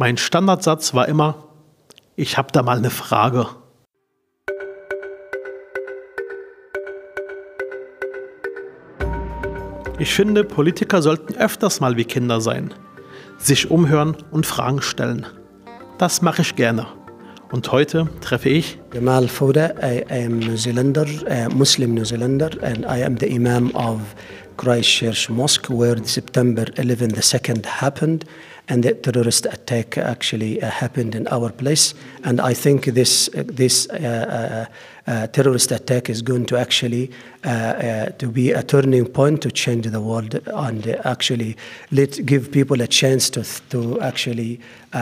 Mein Standardsatz war immer, ich habe da mal eine Frage. Ich finde, Politiker sollten öfters mal wie Kinder sein, sich umhören und Fragen stellen. Das mache ich gerne. Und heute treffe ich Jamal Fouda. I am New Zealander, a Muslim New Zealander, and I am the Imam of Christchurch Mosque, where September 11, the second happened, and the terrorist attack actually uh, happened in our place. And I think this uh, this uh, uh, terrorist attack is going to actually uh, uh, to be a turning point to change the world and actually let give people a chance to to actually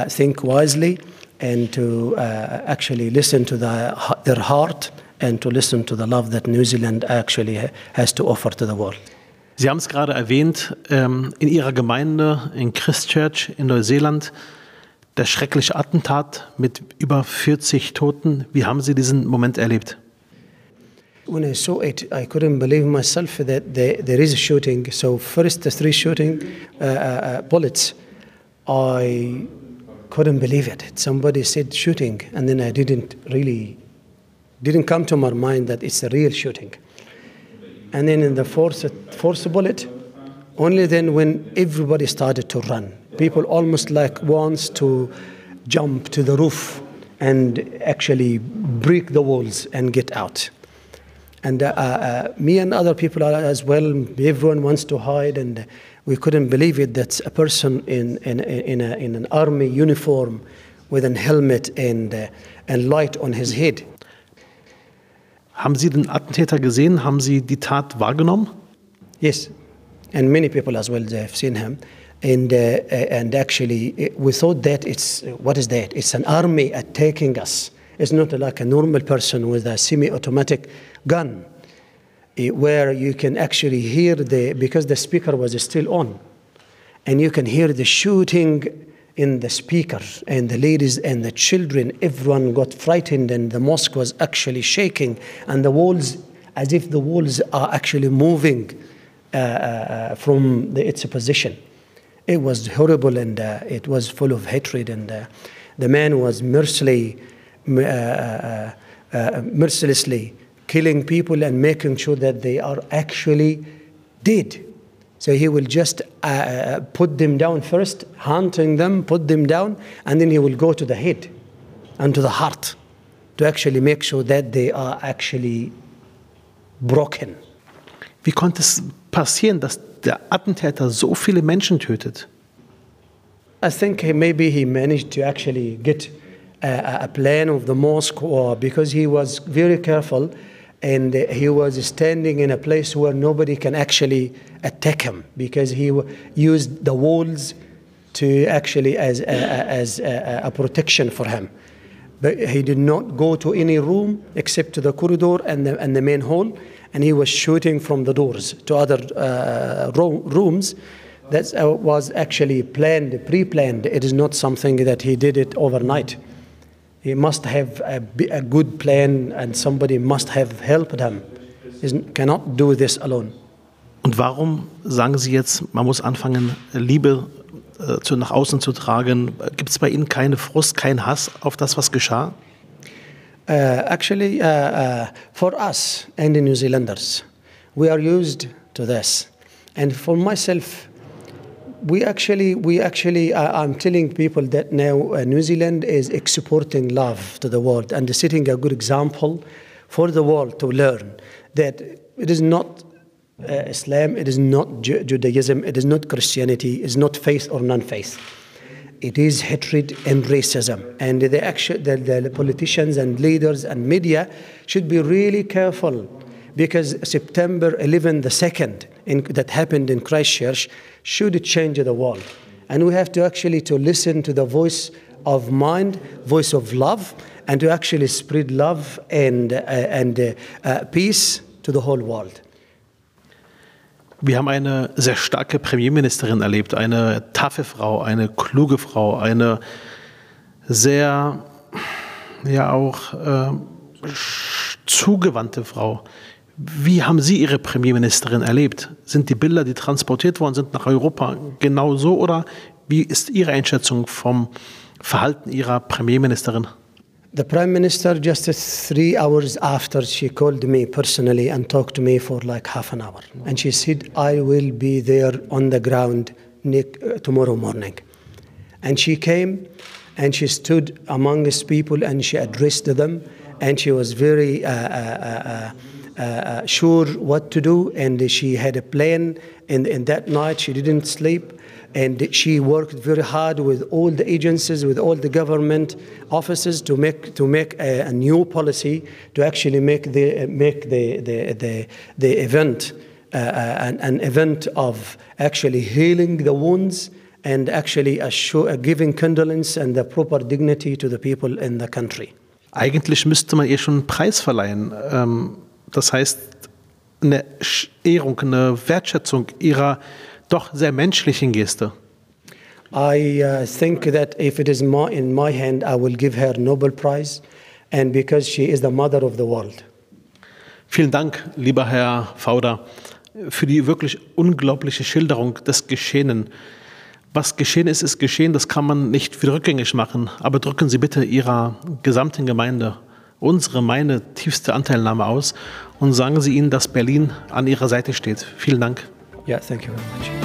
think wisely and to uh, actually listen to the, their heart and to listen to the love that New Zealand actually has to offer to the world. Sie haben es gerade erwähnt, ähm, in Ihrer Gemeinde in Christchurch in Neuseeland, der schreckliche Attentat mit über 40 Toten. Wie haben Sie diesen Moment erlebt? When I saw it, I couldn't believe myself that there, there is a shooting. So first the three shooting uh, uh, uh bullets, I couldn't believe it. Somebody said shooting, and then I didn't really, didn't come to my mind that it's a real shooting. And then in the fourth, fourth bullet, only then when everybody started to run, people almost like wants to jump to the roof and actually break the walls and get out. And uh, uh, me and other people as well, everyone wants to hide and we couldn't believe it that a person in, in, in, a, in an army uniform with a helmet and, uh, and light on his head. Haben Sie den Attentäter gesehen? Haben Sie die Tat wahrgenommen? Yes, and many people as well they have seen him. And, uh, and actually, we thought that it's what is that? It's an army attacking us. It's not like a normal person with a semi automatic gun. Eh, where you can actually hear the, because the speaker was still on, and you can hear the shooting in the speaker, and the ladies and the children, everyone got frightened, and the mosque was actually shaking, and the walls, as if the walls are actually moving uh, uh, from the, its position. It was horrible, and uh, it was full of hatred, and uh, the man was mercilessly, uh, uh, mercilessly killing people and making sure that they are actually dead. So he will just uh, uh, put them down first, hunting them, put them down, and then he will go to the head and to the heart to actually make sure that they are actually broken. Wie konnte es passieren, dass der Attentäter so viele Menschen tötet? I think maybe he managed to actually get a, a plan of the mosque, or because he was very careful and he was standing in a place where nobody can actually attack him because he used the walls to actually as a, as a, a, protection for him. But he did not go to any room except to the corridor and the, and the main hall, and he was shooting from the doors to other uh, rooms. That uh, was actually planned, pre-planned. It is not something that he did it overnight. He must have a, a good plan and somebody must have helped him. He cannot do this alone. Und warum sagen Sie jetzt, man muss anfangen, Liebe äh, zu, nach außen zu tragen? Gibt es bei Ihnen keine Frust, keinen Hass auf das, was geschah? Uh, actually, uh, uh, for us and the New Zealanders, we are used to this. And for myself, we actually, we actually, uh, I'm telling people that now uh, New Zealand is exporting love to the world and setting a good example for the world to learn that it is not uh, Islam, it is not Ju Judaism, it is not Christianity, it is not faith or non-faith. It is hatred and racism. And the, action, the, the politicians and leaders and media should be really careful because September 11, the second in, that happened in Christchurch, should change the world. And we have to actually to listen to the voice of mind, voice of love, and to actually spread love and, uh, and uh, uh, peace to the whole world. Wir haben eine sehr starke Premierministerin erlebt, eine taffe Frau, eine kluge Frau, eine sehr, ja auch äh, zugewandte Frau. Wie haben Sie Ihre Premierministerin erlebt? Sind die Bilder, die transportiert worden sind nach Europa, genau so oder wie ist Ihre Einschätzung vom Verhalten Ihrer Premierministerin? The Prime Minister, just three hours after, she called me personally and talked to me for like half an hour. And she said, I will be there on the ground uh, tomorrow morning. And she came and she stood amongst people and she addressed them. And she was very uh, uh, uh, uh sure what to do. And she had a plan. And, and that night she didn't sleep and she worked very hard with all the agencies, with all the government offices to make to make a, a new policy to actually make the make the the the, the event uh, uh an, an event of actually healing the wounds and actually assure, uh, giving condolence and the proper dignity to the people in the country. Eigentlich müsste man ihr schon einen Preis verleihen. Ähm, das heißt, eine Ehrung, eine Wertschätzung ihrer doch sehr menschlichen Geste. I uh, think that if it is my, in my hand, I will give her Nobel Prize, and because she is the mother of the world. Vielen Dank, lieber Herr Fauder, für die wirklich unglaubliche Schilderung des Geschehenen. Was geschehen ist, ist geschehen, das kann man nicht wieder rückgängig machen. Aber drücken Sie bitte Ihrer gesamten Gemeinde unsere, meine tiefste Anteilnahme aus und sagen Sie ihnen, dass Berlin an Ihrer Seite steht. Vielen Dank. Yeah, thank you very much.